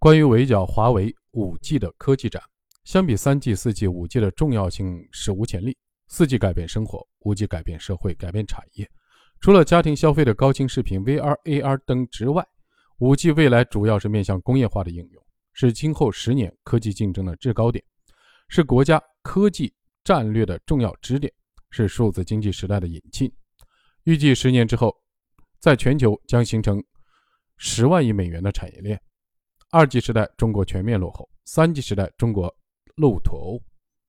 关于围剿华为五 G 的科技展，相比三 G、四 G，五 G 的重要性史无前例。四 G 改变生活，五 G 改变社会、改变产业。除了家庭消费的高清视频、VR、AR 等之外，五 G 未来主要是面向工业化的应用，是今后十年科技竞争的制高点，是国家科技战略的重要支点，是数字经济时代的引进。预计十年之后，在全球将形成十万亿美元的产业链。二 G 时代，中国全面落后；三 G 时代，中国路途；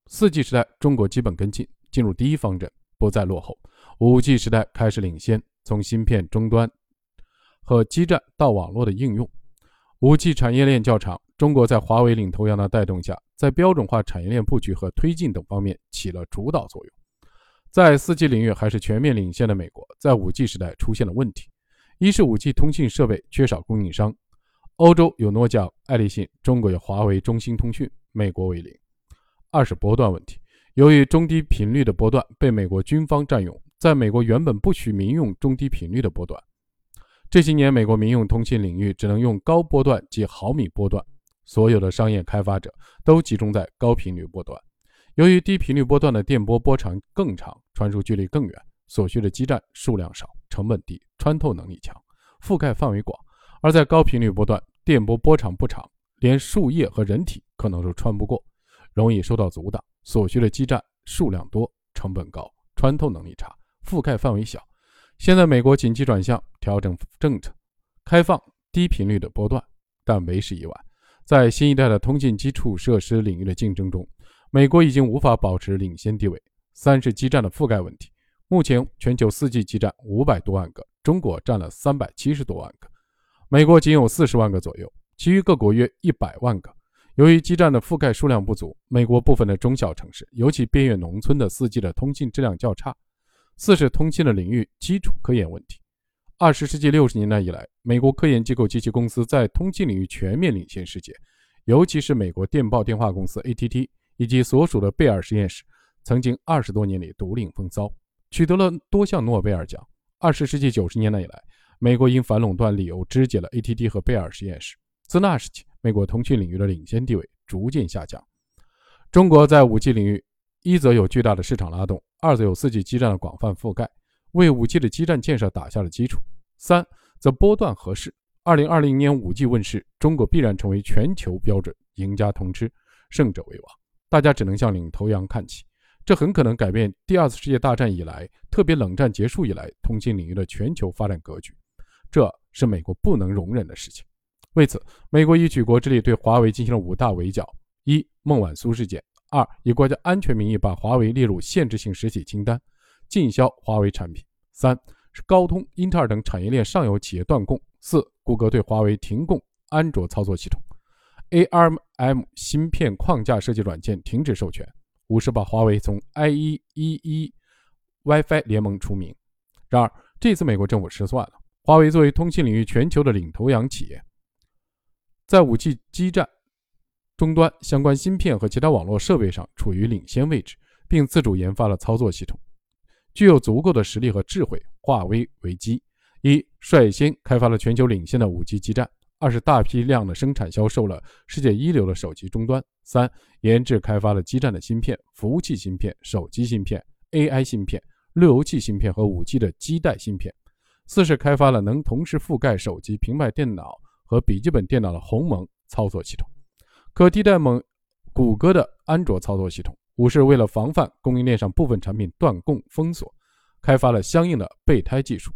四 G 时代，中国基本跟进，进入第一方阵，不再落后；五 G 时代开始领先，从芯片终端和基站到网络的应用，五 G 产业链较长。中国在华为领头羊的带动下，在标准化产业链布局和推进等方面起了主导作用。在四 G 领域还是全面领先的美国，在五 G 时代出现了问题：一是五 G 通信设备缺少供应商。欧洲有诺基亚、爱立信，中国有华为、中兴通讯，美国为零。二是波段问题，由于中低频率的波段被美国军方占用，在美国原本不许民用中低频率的波段，这些年美国民用通信领域只能用高波段及毫米波段，所有的商业开发者都集中在高频率波段。由于低频率波段的电波波长更长，传输距离更远，所需的基站数量少，成本低，穿透能力强，覆盖范围广。而在高频率波段，电波波长不长，连树叶和人体可能都穿不过，容易受到阻挡。所需的基站数量多，成本高，穿透能力差，覆盖范围小。现在美国紧急转向，调整政策，开放低频率的波段，但为时已晚。在新一代的通信基础设施领域的竞争中，美国已经无法保持领先地位。三是基站的覆盖问题，目前全球 4G 基站五百多万个，中国占了三百七十多万个。美国仅有四十万个左右，其余各国约一百万个。由于基站的覆盖数量不足，美国部分的中小城市，尤其边远农村的 4G 的通信质量较差。四是通信的领域基础科研问题。二十世纪六十年代以来，美国科研机构及其公司在通信领域全面领先世界，尤其是美国电报电话公司 AT&T 以及所属的贝尔实验室，曾经二十多年里独领风骚，取得了多项诺贝尔奖。二十世纪九十年代以来，美国因反垄断理由肢解了 AT&T 和贝尔实验室，自那时起，美国通讯领域的领先地位逐渐下降。中国在 5G 领域，一则有巨大的市场拉动，二则有 4G 基站的广泛覆盖，为 5G 的基站建设打下了基础。三则波段合适。2020年 5G 问世，中国必然成为全球标准赢家通吃，胜者为王。大家只能向领头羊看齐，这很可能改变第二次世界大战以来，特别冷战结束以来通信领域的全球发展格局。这是美国不能容忍的事情。为此，美国以举国之力对华为进行了五大围剿：一、孟晚苏事件；二、以国家安全名义把华为列入限制性实体清单，禁销华为产品；三是高通、英特尔等产业链上游企业断供；四、谷歌对华为停供安卓操作系统，ARM 芯片框架设计软件停止授权；五是把华为从 IEEE WiFi 联盟除名。然而，这次美国政府失算了。华为作为通信领域全球的领头羊企业，在 5G 基站终端相关芯片和其他网络设备上处于领先位置，并自主研发了操作系统，具有足够的实力和智慧，化危为机：一、率先开发了全球领先的 5G 基站；二是大批量的生产销售了世界一流的手机终端；三、研制开发了基站的芯片、服务器芯片、手机芯片、AI 芯片、路由器芯片和 5G 的基带芯片。四是开发了能同时覆盖手机、平板电脑和笔记本电脑的鸿蒙操作系统，可替代蒙谷歌的安卓操作系统。五是为了防范供应链上部分产品断供封锁，开发了相应的备胎技术。